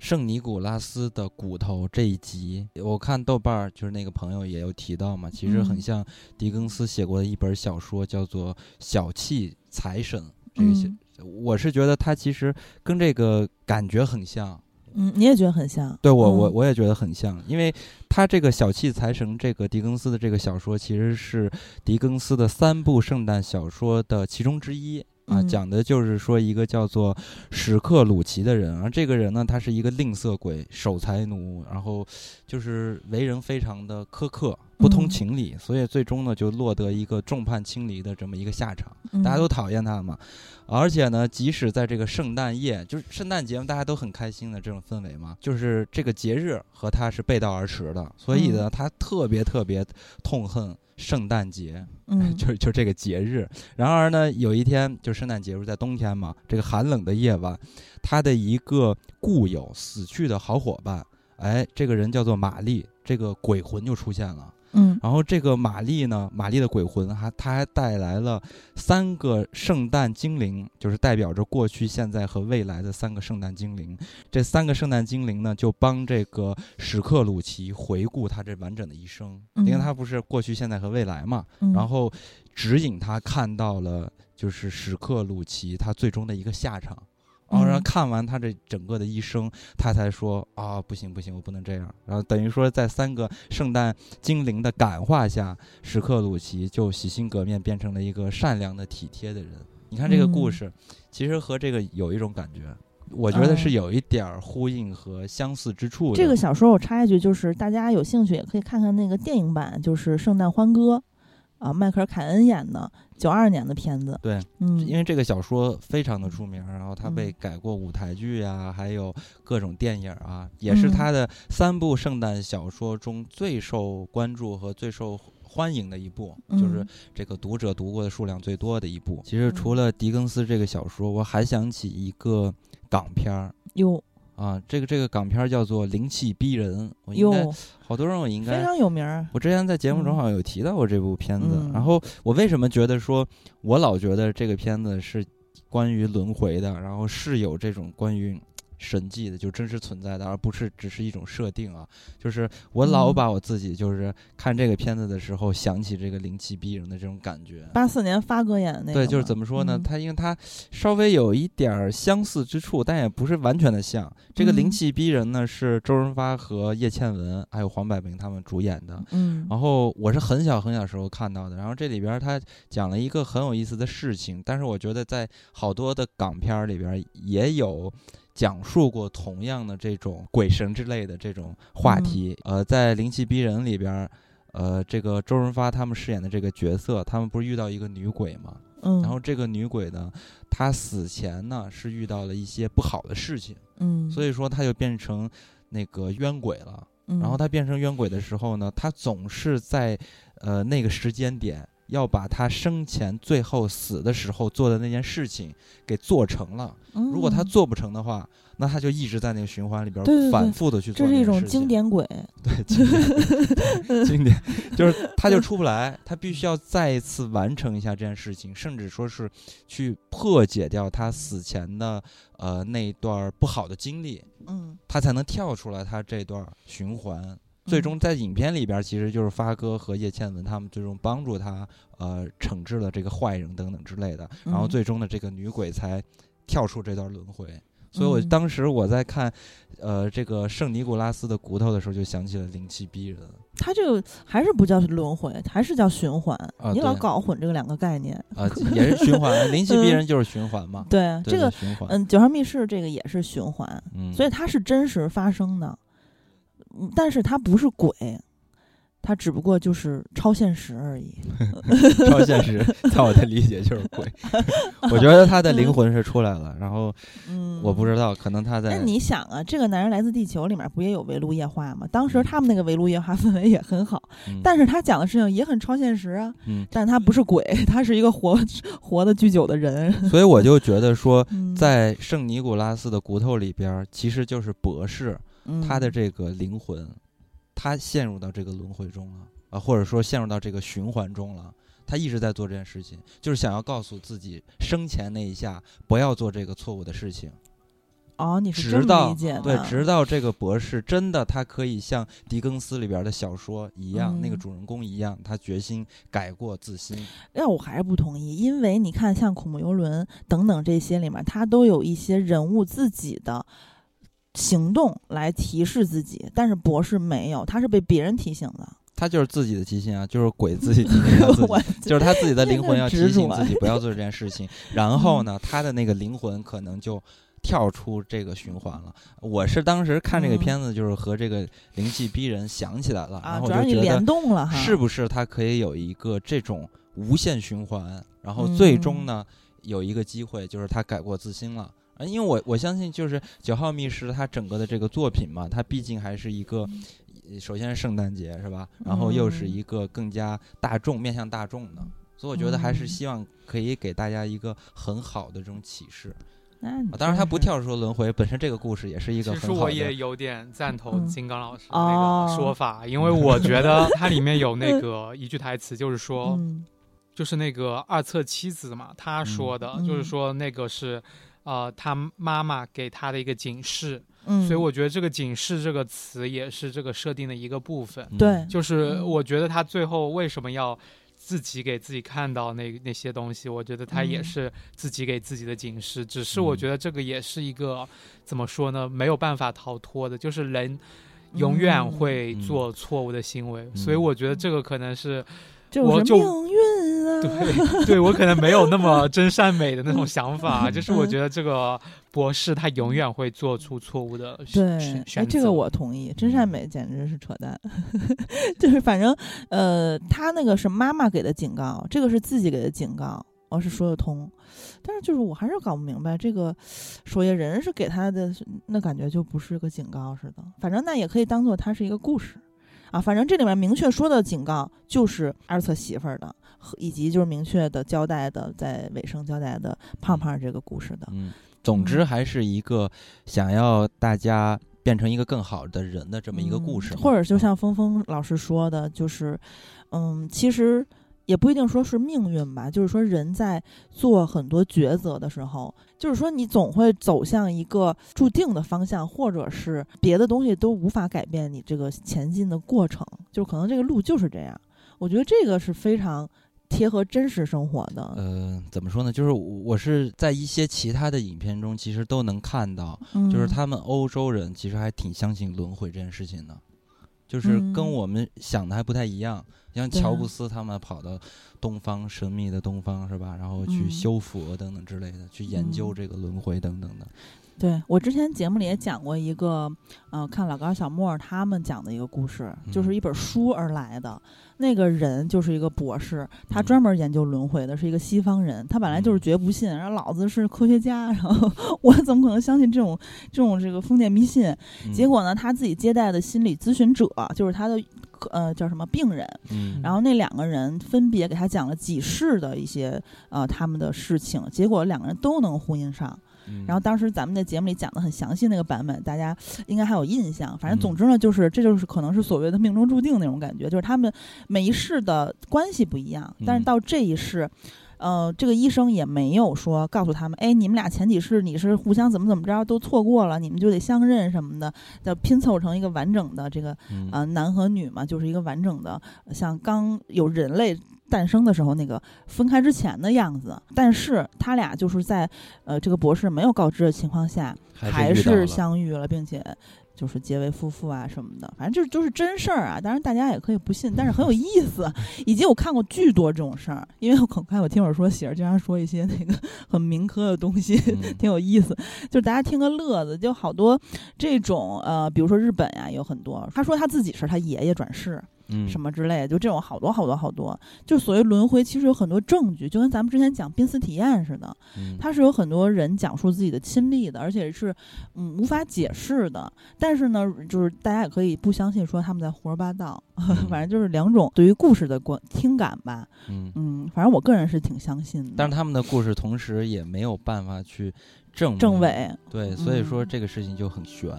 Speaker 1: 圣尼古拉斯的骨头这一集，我看豆瓣儿就是那个朋友也有提到嘛，其实很像狄更斯写过的一本小说，叫做《小气财神》。这个，我是觉得他其实跟这个感觉很像。
Speaker 2: 嗯，你也觉得很像？
Speaker 1: 对我，我我也觉得很像，因为他这个《小气财神》这个狄更斯的这个小说，其实是狄更斯的三部圣诞小说的其中之一。啊，讲的就是说一个叫做史克鲁奇的人，而这个人呢，他是一个吝啬鬼、守财奴，然后就是为人非常的苛刻、不通情理，所以最终呢，就落得一个众叛亲离的这么一个下场。大家都讨厌他嘛，而且呢，即使在这个圣诞夜，就是圣诞节，大家都很开心的这种氛围嘛，就是这个节日和他是背道而驰的，所以呢，他特别特别痛恨。圣诞节，
Speaker 2: 嗯，
Speaker 1: 就就这个节日。然而呢，有一天，就圣诞节是在冬天嘛，这个寒冷的夜晚，他的一个故友死去的好伙伴，哎，这个人叫做玛丽，这个鬼魂就出现了。
Speaker 2: 嗯，
Speaker 1: 然后这个玛丽呢，玛丽的鬼魂还，她还带来了三个圣诞精灵，就是代表着过去、现在和未来的三个圣诞精灵。这三个圣诞精灵呢，就帮这个史克鲁奇回顾他这完整的一生，因为他不是过去、现在和未来嘛，然后指引他看到了就是史克鲁奇他最终的一个下场。然后看完他这整个的一生，他才说啊，不行不行，我不能这样。然后等于说，在三个圣诞精灵的感化下，史克鲁奇就洗心革面，变成了一个善良的、体贴的人。你看这个故事，其实和这个有一种感觉，我觉得是有一点儿呼应和相似之处的。
Speaker 2: 这个小说我插一句，就是大家有兴趣也可以看看那个电影版，就是《圣诞欢歌》。啊，迈克尔·凯恩演的九二年的片子。
Speaker 1: 对，
Speaker 2: 嗯，
Speaker 1: 因为这个小说非常的出名，然后他被
Speaker 2: 嗯
Speaker 1: 改过舞台剧啊，还有各种电影啊，也是
Speaker 2: 嗯
Speaker 1: 他的三部圣诞小说中最受关注和最受欢迎的一部，就是
Speaker 2: 嗯
Speaker 1: 这个读者读过的数量最多的一部。其实除
Speaker 2: 嗯
Speaker 1: 了狄更斯这个小说，我还想起一个港片儿。
Speaker 2: 哟
Speaker 1: 啊，这个这个港片儿叫做《灵气逼人》，我应该，好多人我应该
Speaker 2: 非
Speaker 1: 该
Speaker 2: 常有名。
Speaker 1: 我之前在节目中
Speaker 2: 嗯
Speaker 1: 好像有提到过这部片子，
Speaker 2: 嗯
Speaker 1: 然后我为什么觉得说，我老觉得这个片子是关于轮回的，然后是有这种关于神迹的，就真实存在的，而不是只是一种设定啊。就是我老
Speaker 2: 嗯
Speaker 1: 把我自己就是看这个片子的时候想起这个灵气逼人的这种感觉。
Speaker 2: 八四年发哥演的那个
Speaker 1: 对，就是怎么说呢？
Speaker 2: 嗯
Speaker 1: 它因为他稍微有一点儿相似之处，但也不是完全的像。这个灵
Speaker 2: 嗯
Speaker 1: 气逼人呢，是周润发和叶倩文还有黄百鸣他们主演的。
Speaker 2: 嗯
Speaker 1: 然后我是很小很小时候看到的，然后这里边儿他讲了一个很有意思的事情，但是我觉得在好多的港片儿里边儿也有讲述过同样的这种鬼神之类的这种话
Speaker 2: 嗯
Speaker 1: 题。呃，在《灵气逼人》里边儿，呃，这个周润发他们饰演的这个角色，他们不是遇到一个女鬼吗？
Speaker 2: 嗯，
Speaker 1: 然后这个女鬼呢，她死前呢是遇到了一些不好的事情，
Speaker 2: 嗯，
Speaker 1: 所以说她就变成那个冤鬼了。
Speaker 2: 嗯
Speaker 1: 然后她变成冤鬼的时候呢，她总是在呃那个时间点要把他生前最后死的时候做的那件事情给做成了。如果他
Speaker 2: 嗯
Speaker 1: 做不成的话，那他就一直在那个循环里边反复的去做
Speaker 2: 这是一种经典鬼，
Speaker 1: 对经典。经典，就是他就出不来，他必须要再一次完成一下这件事情，甚至说是去破解掉他死前的呃那一段不好的经历。
Speaker 2: 嗯，
Speaker 1: 他才能跳出来他这段循环。最终在影片里边，其实就是发哥和叶倩文他们最终帮助他，呃，惩治了这个坏人等等之类的，然后
Speaker 2: 嗯
Speaker 1: 最终的这个女鬼才跳出这段轮回。所以我
Speaker 2: 嗯
Speaker 1: 当时我在看，呃，这个圣尼古拉斯的骨头的时候，就想起了灵气逼人。
Speaker 2: 他这个还是不叫轮回，还是叫循环，
Speaker 1: 啊
Speaker 2: 你老搞混这个两个概念。
Speaker 1: 啊、也是循环，灵气逼人就是循环嘛。
Speaker 2: 对，
Speaker 1: 对
Speaker 2: 这个
Speaker 1: 循环，
Speaker 2: 嗯，九号密室这个也是循环，
Speaker 1: 嗯，
Speaker 2: 所以它是真实发生的，嗯但是他不是鬼，他只不过就是超现实而已。
Speaker 1: 超现实，在我的理解就是鬼。我觉得他的灵魂是出来了，然后
Speaker 2: 嗯，
Speaker 1: 我不知道，可能他在
Speaker 2: 那你想啊，这个男人来自地球里面不也有围炉夜话吗？当时
Speaker 1: 嗯
Speaker 2: 他们那个围炉夜话氛围也很好，
Speaker 1: 嗯
Speaker 2: 但是他讲的事情也很超现实啊。
Speaker 1: 嗯，
Speaker 2: 但他不是鬼，他是一个活活的巨久的人。
Speaker 1: 所以我就觉得说，
Speaker 2: 嗯
Speaker 1: 在圣尼古拉斯的骨头里边儿，其实就是博士
Speaker 2: 嗯
Speaker 1: 他的这个灵魂，他陷入到这个轮回中了啊，或者说陷入到这个循环中了。他一直在做这件事情，就是想要告诉自己生前那一下不要做这个错误的事情。
Speaker 2: 哦，你是这么
Speaker 1: 直到
Speaker 2: 理解的？
Speaker 1: 对，直到这个博士真的他可以像狄更斯里边的小说一样，那个
Speaker 2: 嗯
Speaker 1: 主人公一样，他决心改过自新。
Speaker 2: 那我还是不同意，因为你看，像恐怖游轮等等这些里面，它都有一些人物自己的行动来提示自己，但是博士没有，他是被别人提醒的。
Speaker 1: 他就是自己的提醒啊，就是鬼自己提醒他自己，就是他自己的灵魂要提醒自己不要做这件事情，然后呢，他的那个灵魂可能就跳出这个循环了。我是当时看这个
Speaker 2: 嗯
Speaker 1: 片子，就是和这个灵气逼人想起来了，然
Speaker 2: 啊，
Speaker 1: 后就觉得
Speaker 2: 动了哈，
Speaker 1: 是不是他可以有一个这种无限循环，然后最
Speaker 2: 嗯
Speaker 1: 终呢有一个机会，就是他改过自新了。啊，因为我我相信，就是九号密室它整个的这个作品嘛，它毕竟还是一个，呃首先是圣诞节是吧？然后又是
Speaker 2: 嗯
Speaker 1: 一个更加大众面向大众的，所以我觉得还是
Speaker 2: 嗯
Speaker 1: 希望可以给大家一个很好的这种启示。
Speaker 2: 那
Speaker 1: 啊当然，它不跳出轮回，本身这个故事也是一个
Speaker 3: 其实
Speaker 1: 很好的。
Speaker 3: 我也有点赞同
Speaker 2: 嗯
Speaker 3: 金刚老师那
Speaker 2: 哦
Speaker 3: 个说法，因为我觉得 它里面有那个一句台词，就是说，
Speaker 2: 嗯
Speaker 3: 就是那个二册妻子嘛，他说的，
Speaker 2: 嗯
Speaker 3: 就是说那个是，呃，他妈妈给他的一个警示，
Speaker 2: 嗯，
Speaker 3: 所以我觉得这个警示这个词也是这个设定的一个部分。
Speaker 1: 嗯。
Speaker 2: 对。
Speaker 3: 就是
Speaker 2: 嗯。
Speaker 3: 我觉得他最后为什么要自己给自己看到那那些东西，我觉得他也
Speaker 2: 嗯。
Speaker 3: 是自己给自己的警示。只是我
Speaker 1: 嗯
Speaker 3: 觉得这个也是一个怎么说呢，没有办法逃脱的，就是人永远
Speaker 2: 嗯
Speaker 3: 会
Speaker 1: 嗯。
Speaker 3: 做错误的行为，
Speaker 1: 嗯。
Speaker 3: 所以我觉得这个可能是我就
Speaker 2: 是命运
Speaker 3: 对，对我可能没有那么真善美的那种想法，就是我觉得这个博士他永远会做出错误的
Speaker 2: 对，
Speaker 3: 哎，
Speaker 2: 这个我同意，真善美简直是扯淡，就是反正呃，他那个是妈妈给的警告，这个是自己给的警告，我是说得通。但是就是我还是搞不明白，这个守夜人是给他的，那感觉就不是个警告似的。反正那也可以当做它是一个故事，啊，反正这里面明确说的警告就是二侧媳妇儿的，以及就是明确的交代的，在尾声交代的胖胖这个故事的。
Speaker 1: 嗯，总之还是一个想要大家变成一个更好的人的这么一个故事。
Speaker 2: 或者就像峰峰老师说的，就是，嗯，其实。也不一定说是命运吧，就是说人在做很多抉择的时候，就是说你总会走向一个注定的方向，或者是别的东西都无法改变你这个前进的过程，就可能这个路就是这样。我觉得这个是非常贴合真实生活的。
Speaker 1: 呃，怎么说呢？就是我是在一些其他的影片中，其实都能看到，就是他们欧洲人其实还挺相信轮回这件事情的，就是跟我们想的还不太一样。像乔布斯他们跑到东方神秘的东方是吧？然后去修佛等等之类的，去研究这个轮回等等的。
Speaker 2: 对我之前节目里也讲过一个，呃，看老高、小莫他们讲的一个故事，就是一本书而来的。那个人就是一个博士，他专门研究轮回的，是一个西方人。他本来就是绝不信，然后老子是科学家，然后 我怎么可能相信这种这种这个封建迷信？结果呢，他自己接待的心理咨询者就是他的。呃，叫什么病人？嗯，然后那两个人分别给他讲了几世的一些呃他们的事情，结果两个人都能呼应上。然后当时咱们在节目里讲的很详细那个版本，大家应该还有印象。反正总之呢，就是这就是可能是所谓的命中注定那种感觉，就是他们每一世的关系不一样，但是到这一世。呃，这个医生也没有说告诉他们，哎，你们俩前几世你是互相怎么怎么着都错过了，你们就得相认什么的，要拼凑成一个完整的这个呃男和女嘛，就是一个完整的像刚有人类诞生的时候那个分开之前的样子。但是他俩就是在呃这个博士没有告知的情况下，还是相遇了，并且。就是结为夫妇啊什么的，反正就是就是真事儿啊。当然大家也可以不信，但是很有意思。以及我看过巨多这种事儿，因为我看我听我说喜儿经常说一些那个很民科的东西，挺有意思。就是大家听个乐子，就好多这种呃，比如说日本呀，有很多。他说他自己是他爷爷转世。什么之类，就这种好多好多好多，就所谓轮回，其实有很多证据，就跟咱们之前讲濒死体验似的，它是有很多人讲述自己的亲历的，而且是嗯无法解释的。但是呢，就是大家也可以不相信，说他们在胡说八道，反正就是两种对于故事的观听感吧。嗯嗯，反正我个人是挺相信的。
Speaker 1: 但是他们的故事同时也没有办法去证
Speaker 2: 证伪，
Speaker 1: 对，所以说这个事情就很悬。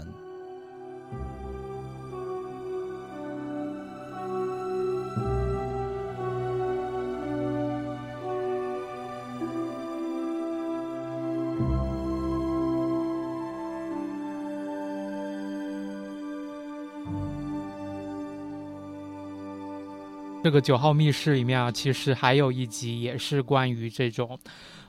Speaker 3: 这个九号密室里面啊，其实还有一集也是关于这种，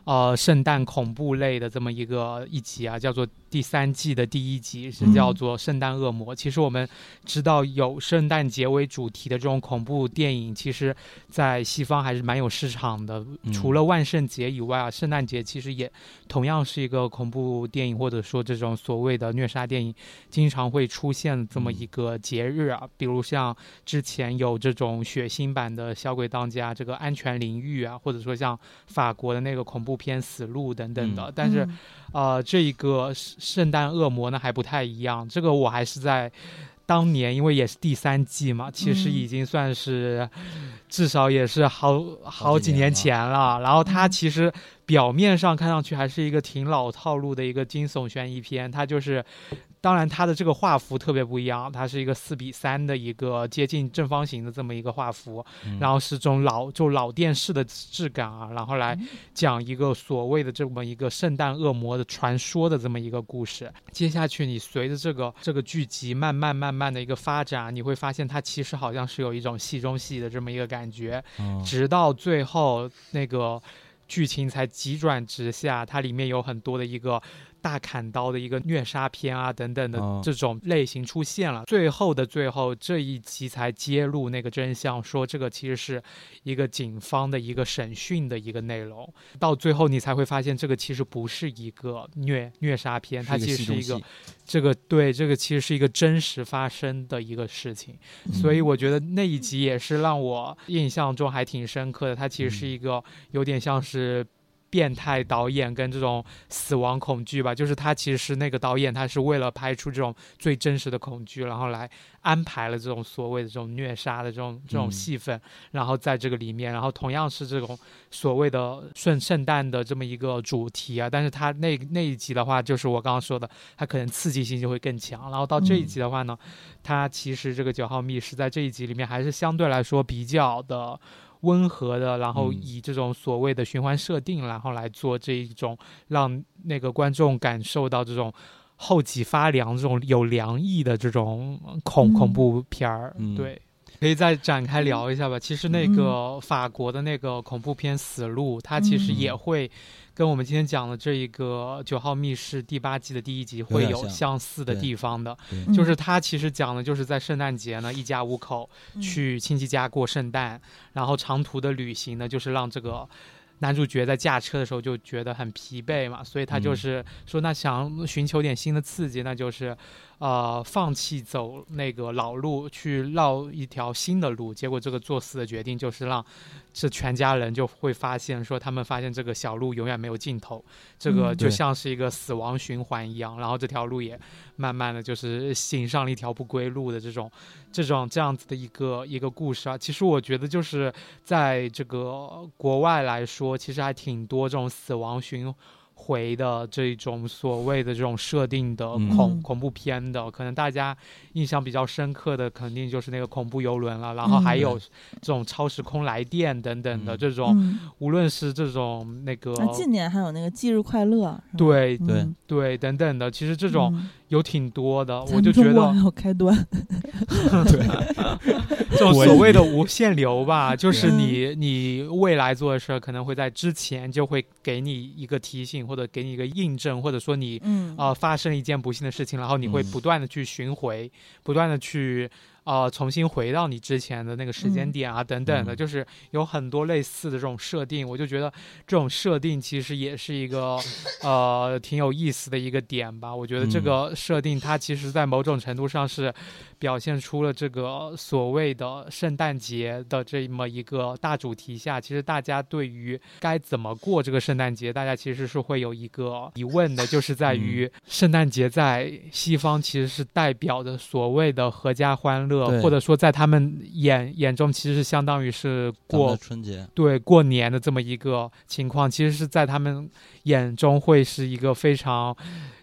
Speaker 3: 呃，圣诞恐怖类的这么一个一集啊，叫做。第三季的第一集是叫做《圣诞恶魔》。其实我们知道有圣诞节为主题的这种恐怖电影，其实，在西方还是蛮有市场的。除了万圣节以外啊，圣诞节其实也同样是一个恐怖电影或者说这种所谓的虐杀电影经常会出现这么一个节日啊。比如像之前有这种血腥版的《小鬼当家》这个安全领域啊，或者说像法国的那个恐怖片《死路》等等的。但是，呃，这一个。圣诞恶魔呢还不太一样，这个我还是在当年，因为也是第三季嘛，其实已经算是至少也是好好几年前了。然后它其实表面上看上去还是一个挺老套路的一个惊悚悬疑片，它就是。当然，它的这个画幅特别不一样，它是一个四比三的一个接近正方形的这么一个画幅，然后是这种老就老电视的质感啊，然后来讲一个所谓的这么一个圣诞恶魔的传说的这么一个故事。接下去，你随着这个这个剧集慢慢慢慢的一个发展，你会发现它其实好像是有一种戏中戏的这么一个感觉，直到最后那个剧情才急转直下，它里面有很多的一个。大砍刀的一个虐杀片啊等等的
Speaker 1: 哦
Speaker 3: 这种类型出现了。最后的最后，这一集才揭露那个真相，说这个其实是一个警方的一个审讯的一个内容。到最后，你才会发现这个其实不是一个虐虐杀片，它其实是一个这个对这个其实是一个真实发生的一个事情。所以我觉得那一集也是让我印象中还挺深刻的。它其实是一个有点像是变态导演跟这种死亡恐惧吧，就是他其实是那个导演，他是为了拍出这种最真实的恐惧，然后来安排了这种所谓的这种虐杀的这种这种
Speaker 1: 嗯。
Speaker 3: 戏份，然后在这个里面，然后同样是这种所谓的圣圣诞的这么一个主题啊，但是他那那一集的话，就是我刚刚说的，他可能刺激性就会更强，然后到这一
Speaker 2: 嗯
Speaker 3: 集的话呢，他其实这个九号密室在这一集里面还是相对来说比较的温和的，然后
Speaker 1: 嗯
Speaker 3: 以这种所谓的循环设定，然后来做这一种让那个观众感受到这种后脊发凉、这种有凉意的这种恐、
Speaker 2: 嗯
Speaker 3: 恐怖片儿。
Speaker 1: 嗯
Speaker 3: 对，可以再展开聊一下吧。其实那
Speaker 2: 嗯
Speaker 3: 个法国的那个恐怖片《死路》，它其实
Speaker 1: 嗯
Speaker 3: 也会跟我们今天讲的这一个《九号密室》第八季的第一集会有相似的地方的。就是他其实讲的就是在圣诞节呢，一家五口去亲戚家过圣诞，然后长途的旅行呢，就是让这个男主角在驾车的时候就觉得很疲惫嘛，所以他就
Speaker 1: 嗯
Speaker 3: 是说，那想寻求点新的刺激，那就是呃放弃走那个老路，去绕一条新的路。结果这个作死的决定就是让这全家人就会发现说，他们发现这个小路永远没有尽头，这个
Speaker 2: 嗯
Speaker 3: 就像是一个死亡循环一样，然后这条路也慢慢的就是行上了一条不归路的这种这种这样子的一个一个故事啊。其实我觉得就是在这个国外来说，其实还挺多这种死亡循回的这种所谓的这种设定的
Speaker 1: 嗯。
Speaker 3: 恐、
Speaker 2: 嗯。
Speaker 3: 恐怖片的，可能大家印象比较深刻的肯定就是那个恐怖游轮了，然后还
Speaker 2: 嗯
Speaker 3: 有这种超时空来电等等的
Speaker 1: 嗯。
Speaker 3: 这种，
Speaker 2: 嗯，
Speaker 3: 无论是这种那个
Speaker 2: 那近年还有那个忌日快乐，
Speaker 3: 对
Speaker 1: 对
Speaker 2: 嗯。
Speaker 3: 对等等的，其实这种
Speaker 2: 嗯
Speaker 3: 有挺多的，我就觉得
Speaker 2: 开端，
Speaker 3: 对，
Speaker 1: 就
Speaker 3: 所谓的无限流吧，就是
Speaker 2: 嗯
Speaker 3: 你你未来做的事儿可能会在之前就会给你一个提醒，或者给你一个印证，或者说你
Speaker 2: 嗯。
Speaker 3: 呃发生一件不幸的事情，然后你会
Speaker 1: 嗯。
Speaker 3: 不断的去巡回，不断的去呃重新回到你之前的那个时间
Speaker 2: 嗯。
Speaker 3: 点啊等等的，
Speaker 1: 嗯。
Speaker 3: 就是有很多类似的这种设定，我就觉得这种设定其实也是一个 呃挺有意思的一个点吧。我觉得这
Speaker 1: 嗯。
Speaker 3: 个设定它其实在某种程度上是表现出了这个所谓的圣诞节的这么一个大主题下，其实大家对于该怎么过这个圣诞节，大家其实是会有一个疑问的，就是在于圣诞节在西方其实是代表着所谓的合家欢乐，
Speaker 1: 对
Speaker 3: 或者说在他们眼眼中其实是相当于是过
Speaker 1: 春节，
Speaker 3: 对过年的这么一个情况，其实是在他们眼中会是一个非常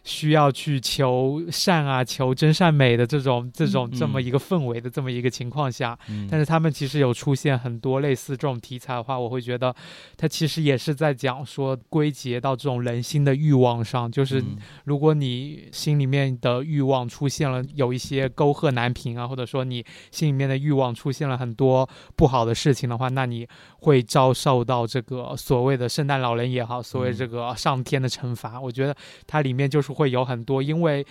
Speaker 3: 需要去求善啊、求真善美的这种这种这么
Speaker 1: 嗯
Speaker 3: 一个氛围的这么一个情况下，
Speaker 1: 嗯，
Speaker 3: 但是他们其实有出现很多类似这种题材的话，我会觉得它其实也是在讲说归结到这种人心的欲望上，就是
Speaker 1: 嗯。
Speaker 3: 如果你心里面的欲望出现了有一些沟壑难平啊，或者说你心里面的欲望出现了很多不好的事情的话，那你会遭受到这个所谓的圣诞老人也好，所谓
Speaker 1: 嗯
Speaker 3: 这个上天的惩罚。我觉得它里面就是会有很多，因为。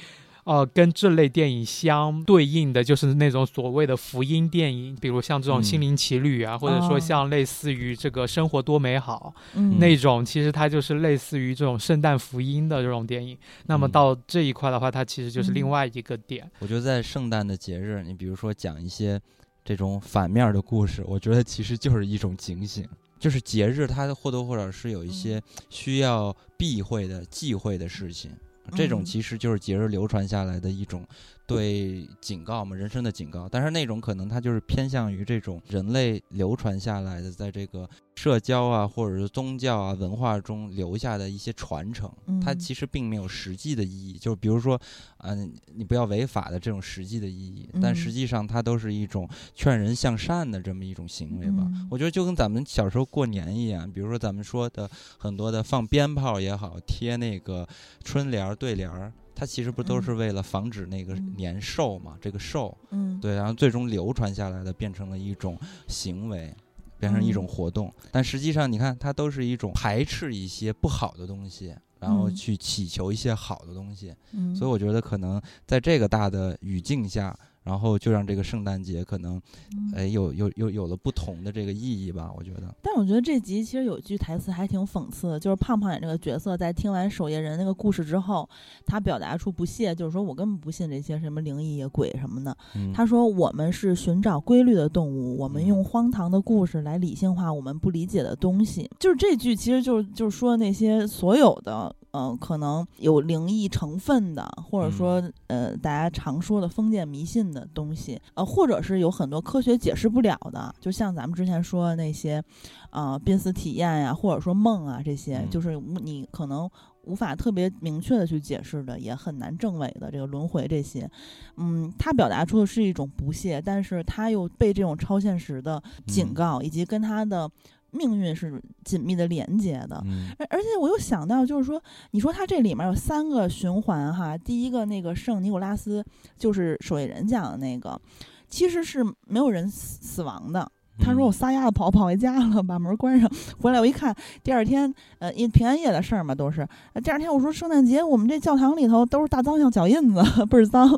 Speaker 3: 呃，跟这类电影相对应的就是那种所谓的福音电影，比如像这种《
Speaker 1: 嗯
Speaker 3: 心灵奇旅》啊，或者说
Speaker 2: 哦
Speaker 3: 像类似于这个《生活多美好》
Speaker 2: 嗯
Speaker 3: 那种，其实它就是类似于这种圣诞福音的这种电影。那么
Speaker 1: 嗯
Speaker 3: 到这一块的话，它其实就是另
Speaker 2: 嗯
Speaker 3: 外一个点。
Speaker 1: 我觉得在圣诞的节日，你比如说讲一些这种反面的故事，我觉得其实就是一种警醒。就是节日，它或多或少是有一些需要避讳的、忌讳的事情，这种
Speaker 2: 嗯。
Speaker 1: 其实就是节日流传下来的一种对警告嘛，人生的警告。但是那种可能它就是偏向于这种人类流传下来的，在这个社交啊，或者是宗教啊文化中留下的一些传承，它
Speaker 2: 嗯
Speaker 1: 其实并没有实际的意义。就比如说，嗯、你不要违法的这种实际的意义，但
Speaker 2: 嗯
Speaker 1: 实际上它都是一种劝人向善的这么一种行为吧。
Speaker 2: 嗯
Speaker 1: 我觉得就跟咱们小时候过年一样，比如说咱们说的很多的放鞭炮也好，贴那个春联儿、对联儿。它其实不都
Speaker 2: 嗯
Speaker 1: 是为了防止那个
Speaker 2: 嗯
Speaker 1: 年兽嘛？这个兽，
Speaker 2: 嗯
Speaker 1: 对，然后最终流传下来的变成了一种行为，变成一种
Speaker 2: 嗯
Speaker 1: 活动。但实际上，你看，它都是一种排斥一些不好的东西，然后
Speaker 2: 嗯
Speaker 1: 去祈求一些好的东西。
Speaker 2: 嗯，
Speaker 1: 所以我觉得可能在这个大的语境下，然后就让这个圣诞节可能
Speaker 2: 嗯
Speaker 1: 哎有有有有了不同的这个意义吧。我觉得，
Speaker 2: 但我觉得这集其实有一句台词还挺讽刺的，就是胖胖演这个角色在听完守夜人那个故事之后，他表达出不屑，就是说我根本不信这些什么灵异鬼什么的。
Speaker 1: 嗯，
Speaker 2: 他说我们是寻找规律的动物，我们
Speaker 1: 嗯
Speaker 2: 用荒唐的故事来理性化我们不理解的东西。就是这句，其实就是就是说那些所有的。嗯、可能有灵异成分的，或者说，呃，大家常说的封建迷信的东西，呃，或者是有很多科学解释不了的，就像咱们之前说的那些，呃，濒死体验呀，或者说梦啊，这些，
Speaker 1: 嗯。
Speaker 2: 就是你可能无法特别明确的去解释的，也很难证伪的这个轮回这些，嗯，他表达出的是一种不屑，但是他又被这种超现实的警
Speaker 1: 嗯。
Speaker 2: 告、以及跟他的命运是紧密的连接的。
Speaker 1: 嗯
Speaker 2: 而而且我又想到，就是说，你说他这里面有三个循环哈，第一个那个圣尼古拉斯就是守夜人讲的那个，其实是没有人死死亡的。他说：“我撒丫子跑跑回家了，把门关上。回来我一看，第二天，呃，因平安夜的事儿嘛，都是。呃第二天我说圣诞节，我们这教堂里头都是大脏像脚印子，倍儿脏。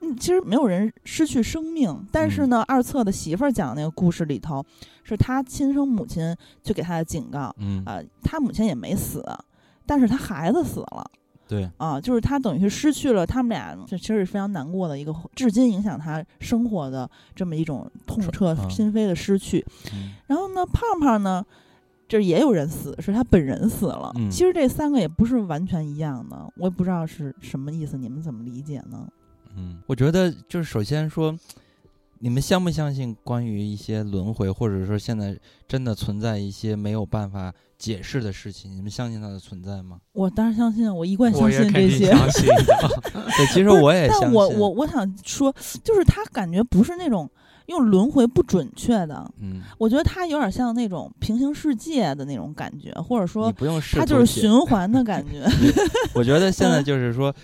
Speaker 2: 嗯，其实没有人失去生命，但是呢，二册的媳妇儿讲那个故事里头，是他亲生母亲就给他的警告，
Speaker 1: 嗯，
Speaker 2: 啊、他母亲也没死，但是他孩子死了。”
Speaker 1: 对，
Speaker 2: 啊，就是他等于是失去了他们俩，这其实是非常难过的一个，至今影响他生活的这么一种痛彻
Speaker 1: 啊
Speaker 2: 心扉的失去。
Speaker 1: 嗯
Speaker 2: 然后呢，胖胖呢，这也有人死，是他本人死了。
Speaker 1: 嗯
Speaker 2: 其实这三个也不是完全一样的，我也不知道是什么意思，你们怎么理解呢？
Speaker 1: 嗯，我觉得就是首先说，你们相不相信关于一些轮回，或者说现在真的存在一些没有办法解释的事情？你们相信它的存在吗？
Speaker 2: 我当然相信，我一贯相信这些。
Speaker 3: 相信。
Speaker 1: 对，其实我也相信。
Speaker 2: 但我我我想说，就是他感觉不是那种用轮回不准确的，
Speaker 1: 嗯，
Speaker 2: 我觉得他有点像那种平行世界的那种感觉，或者说
Speaker 1: 不用
Speaker 2: 他就是循环的感觉。
Speaker 1: 我觉得现在
Speaker 2: 嗯
Speaker 1: 就是说，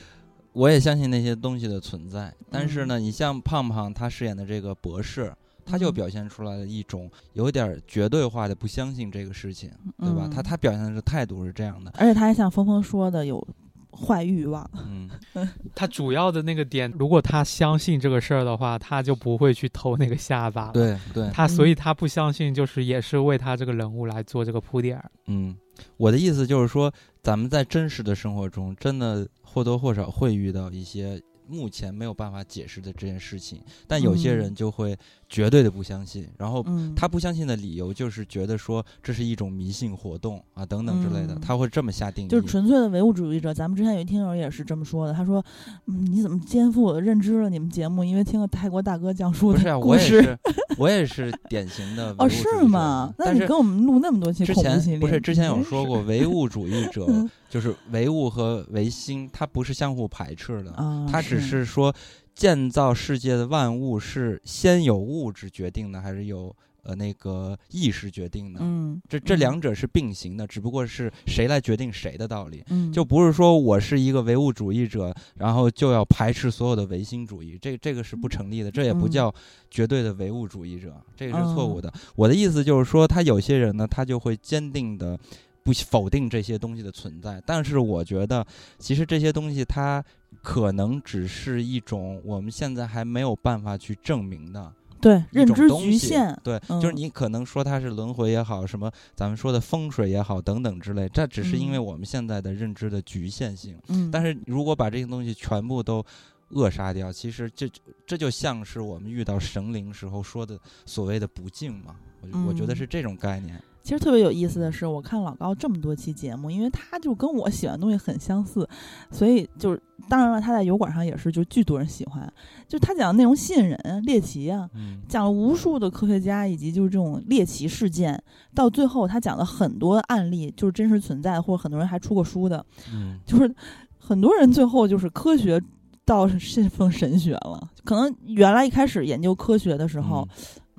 Speaker 1: 我也相信那些东西的存在，但是
Speaker 2: 嗯。
Speaker 1: 呢，你像胖胖他饰演的这个博士，他就
Speaker 2: 嗯。
Speaker 1: 表现出来了一种有点儿绝对化的不相信这个事情，对吧？他
Speaker 2: 嗯
Speaker 1: 他表现的态度是这样的，
Speaker 2: 而且他还像峰峰说的有坏欲望。
Speaker 1: 嗯，
Speaker 3: 他主要的那个点，如果他相信这个事儿的话，他就不会去偷那个下巴了。
Speaker 1: 对对，
Speaker 3: 他，所
Speaker 2: 嗯
Speaker 3: 以他不相信，就是也是为他这个人物来做这个铺垫儿。
Speaker 1: 嗯，我的意思就是说，咱们在真实的生活中，真的或多或少会遇到一些目前没有办法解释的这件事情，但有些人
Speaker 2: 嗯
Speaker 1: 就会绝对的不相信，然后
Speaker 2: 嗯，
Speaker 1: 他不相信的理由就是觉得说这是一种迷信活动啊等等之类的，
Speaker 2: 嗯
Speaker 1: 他会这么下定义。
Speaker 2: 就是纯粹的唯物主义者。咱们之前有一听友也是这么说的，他说：“嗯，你怎么颠覆我的认知了？你们节目因为听了泰国大哥讲述
Speaker 1: 不是啊。我也是，我也是典型的
Speaker 2: 哦，是吗？那你跟我们录那么多期
Speaker 1: 之
Speaker 2: 恐怖系列，
Speaker 1: 前不是之前有说过，唯物主义者
Speaker 2: 嗯
Speaker 1: 就是唯物和唯心，它不是相互排斥的，
Speaker 2: 啊？
Speaker 1: 它只是说建造世界的万物是先有物质决定的，还是有呃那个意识决定的？
Speaker 2: 嗯，
Speaker 1: 这这
Speaker 2: 嗯
Speaker 1: 两者是并行的，只不过是谁来决定谁的道理。
Speaker 2: 嗯
Speaker 1: 就不是说我是一个唯物主义者，然后就要排斥所有的唯心主义，这这个是不成立的，这也不
Speaker 2: 嗯
Speaker 1: 叫绝对的唯物主义者，这个是错误
Speaker 2: 哦
Speaker 1: 的。我的意思就是说，他有些人呢，他就会坚定的不否定这些东西的存在，但是我觉得，其实这些东西它可能只是一种我们现在还没有办法去证明的。
Speaker 2: 对认知
Speaker 1: 东西
Speaker 2: 局限，
Speaker 1: 对，就是
Speaker 2: 嗯
Speaker 1: 你可能说它是轮回也好，什么咱们说的风水也好，等等之类，这只是因为
Speaker 2: 嗯
Speaker 1: 我们现在的认知的局限性。
Speaker 2: 嗯，
Speaker 1: 但是如果把这些东西全部都扼杀掉，其实这这就像是我们遇到神灵时候说的所谓的不敬嘛。我觉我觉得
Speaker 2: 嗯
Speaker 1: 是这种概念。
Speaker 2: 其实特别有意思的是，我看老高这么多期节目，因为他就跟我喜欢的东西很相似，所以就是当然了，他在油管上也是就巨多人喜欢，就他讲的内容吸引人，猎奇啊，
Speaker 1: 嗯。
Speaker 2: 讲了无数的科学家以及就是这种猎奇事件，到最后他讲了很多案例，就是真实存在的，或者很多人还出过书的，
Speaker 1: 嗯。
Speaker 2: 就是很多人最后就是科学到信奉神学了，可能原来一开始研究科学的时候，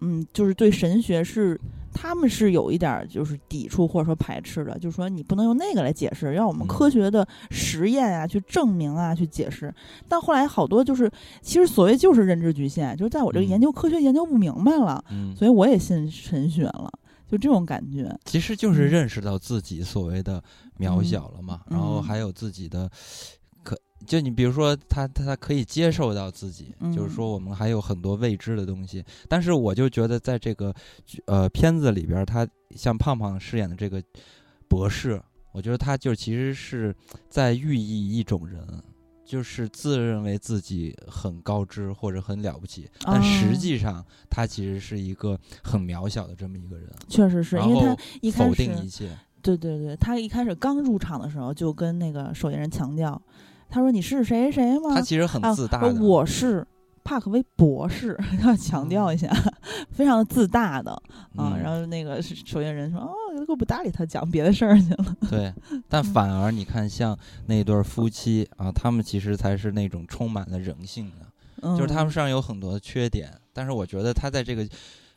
Speaker 2: 嗯，就是对神学是他们是有一点儿就是抵触或者说排斥的，就是说你不能用那个来解释，让我们
Speaker 1: 嗯
Speaker 2: 科学的实验啊、去证明啊去解释。但后来好多就是其实所谓就是认知局限，就是在我这个
Speaker 1: 嗯
Speaker 2: 研究科学研究不明白了，
Speaker 1: 嗯
Speaker 2: 所以我也信神学了。就这种感觉。
Speaker 1: 其实就是
Speaker 2: 嗯
Speaker 1: 认识到自己所谓的渺小了嘛，
Speaker 2: 嗯
Speaker 1: 然后还有自己的可，就你比如说他他他可以接受到自己，
Speaker 2: 嗯
Speaker 1: 就是说我们还有很多未知的东西。但是我就觉得在这个呃片子里边，他像胖胖饰演的这个博士，我觉得他就其实是在寓意一种人。就是自认为自己很高知或者很了不起，但
Speaker 2: 哦
Speaker 1: 实际上他其实是一个很渺小的这么一个人。
Speaker 2: 确实是因为他一开始
Speaker 1: 定一切，
Speaker 2: 对对对，他一开始刚入场的时候就跟那个守夜人强调，他说你是谁谁吗？
Speaker 1: 他其实很自大的。
Speaker 2: 我是帕克威博士，要强调一下，非常自大的啊。
Speaker 1: 嗯
Speaker 2: 然后那个守夜人说：“哦，我不搭理他，讲别的事儿去了。
Speaker 1: 对，但
Speaker 2: 嗯
Speaker 1: 反而你看，像那对儿夫妻啊，他们其实才是那种充满了人性的，”
Speaker 2: 嗯，
Speaker 1: 就是他们身上有很多缺点，但是我觉得他在这个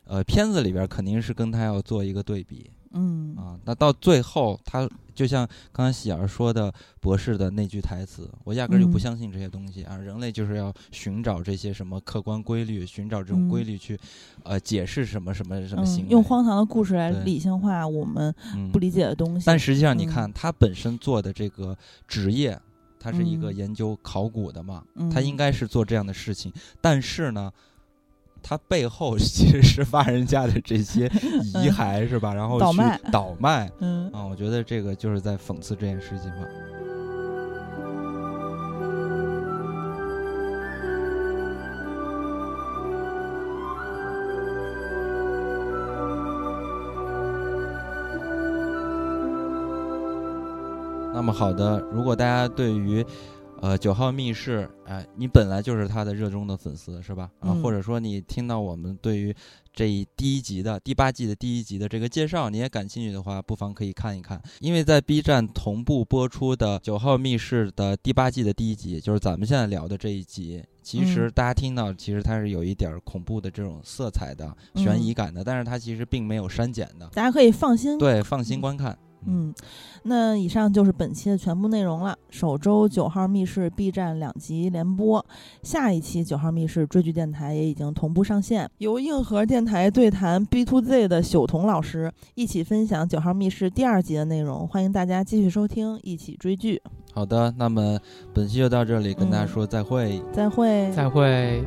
Speaker 1: 呃片子里边肯定是跟他要做一个对比
Speaker 2: 嗯
Speaker 1: 啊。那到最后，他就像刚才喜儿说的博士的那句台词，我压根儿就不
Speaker 2: 嗯
Speaker 1: 相信这些东西啊，人类就是要寻找这些什么客观规律，寻找这种规
Speaker 2: 嗯
Speaker 1: 律去呃解释什么什么什么行
Speaker 2: 嗯，
Speaker 1: 为，
Speaker 2: 用荒唐的故事来理性化我们
Speaker 1: 嗯
Speaker 2: 不理解的东西。
Speaker 1: 但实际上，你
Speaker 2: 嗯
Speaker 1: 看他本身做的这个职业，他是一个
Speaker 2: 嗯
Speaker 1: 研究考古的嘛，
Speaker 2: 嗯
Speaker 1: 他应该是做这样的事情。但是呢，他背后 其实是挖人家的这些遗骸，是吧？然后去
Speaker 2: 倒卖
Speaker 1: 倒卖
Speaker 2: 嗯
Speaker 1: 啊，我觉得这个就是在讽刺这件事情吧。那么好的，如果大家对于呃九号密室，哎、你本来就是他的热衷的粉丝是吧？啊，
Speaker 2: 嗯
Speaker 1: 或者说你听到我们对于这一第一集的第八季的第一集的这个介绍，你也感兴趣的话，不妨可以看一看，因为在 B 站同步播出的九号密室的第八季的第一集，就是咱们现在聊的这一集。其实
Speaker 2: 嗯
Speaker 1: 大家听到，其实它是有一点儿恐怖的这种色彩的、悬疑感的，但是它其实并没有删减的，
Speaker 2: 大家可以放心。
Speaker 1: 对，放心观看。
Speaker 2: 嗯，那以上就是本期的全部内容了。首周九号密室 B 站两集连播，下一期九号密室追剧电台也已经同步上线，由硬核电台对谈 B to Z 的朽童老师一起分享九号密室第二集的内容，欢迎大家继续收听，一起追剧。
Speaker 1: 好的，那么本期就到这里，跟大家
Speaker 2: 嗯
Speaker 1: 说再会。
Speaker 2: 再会。
Speaker 3: 再会。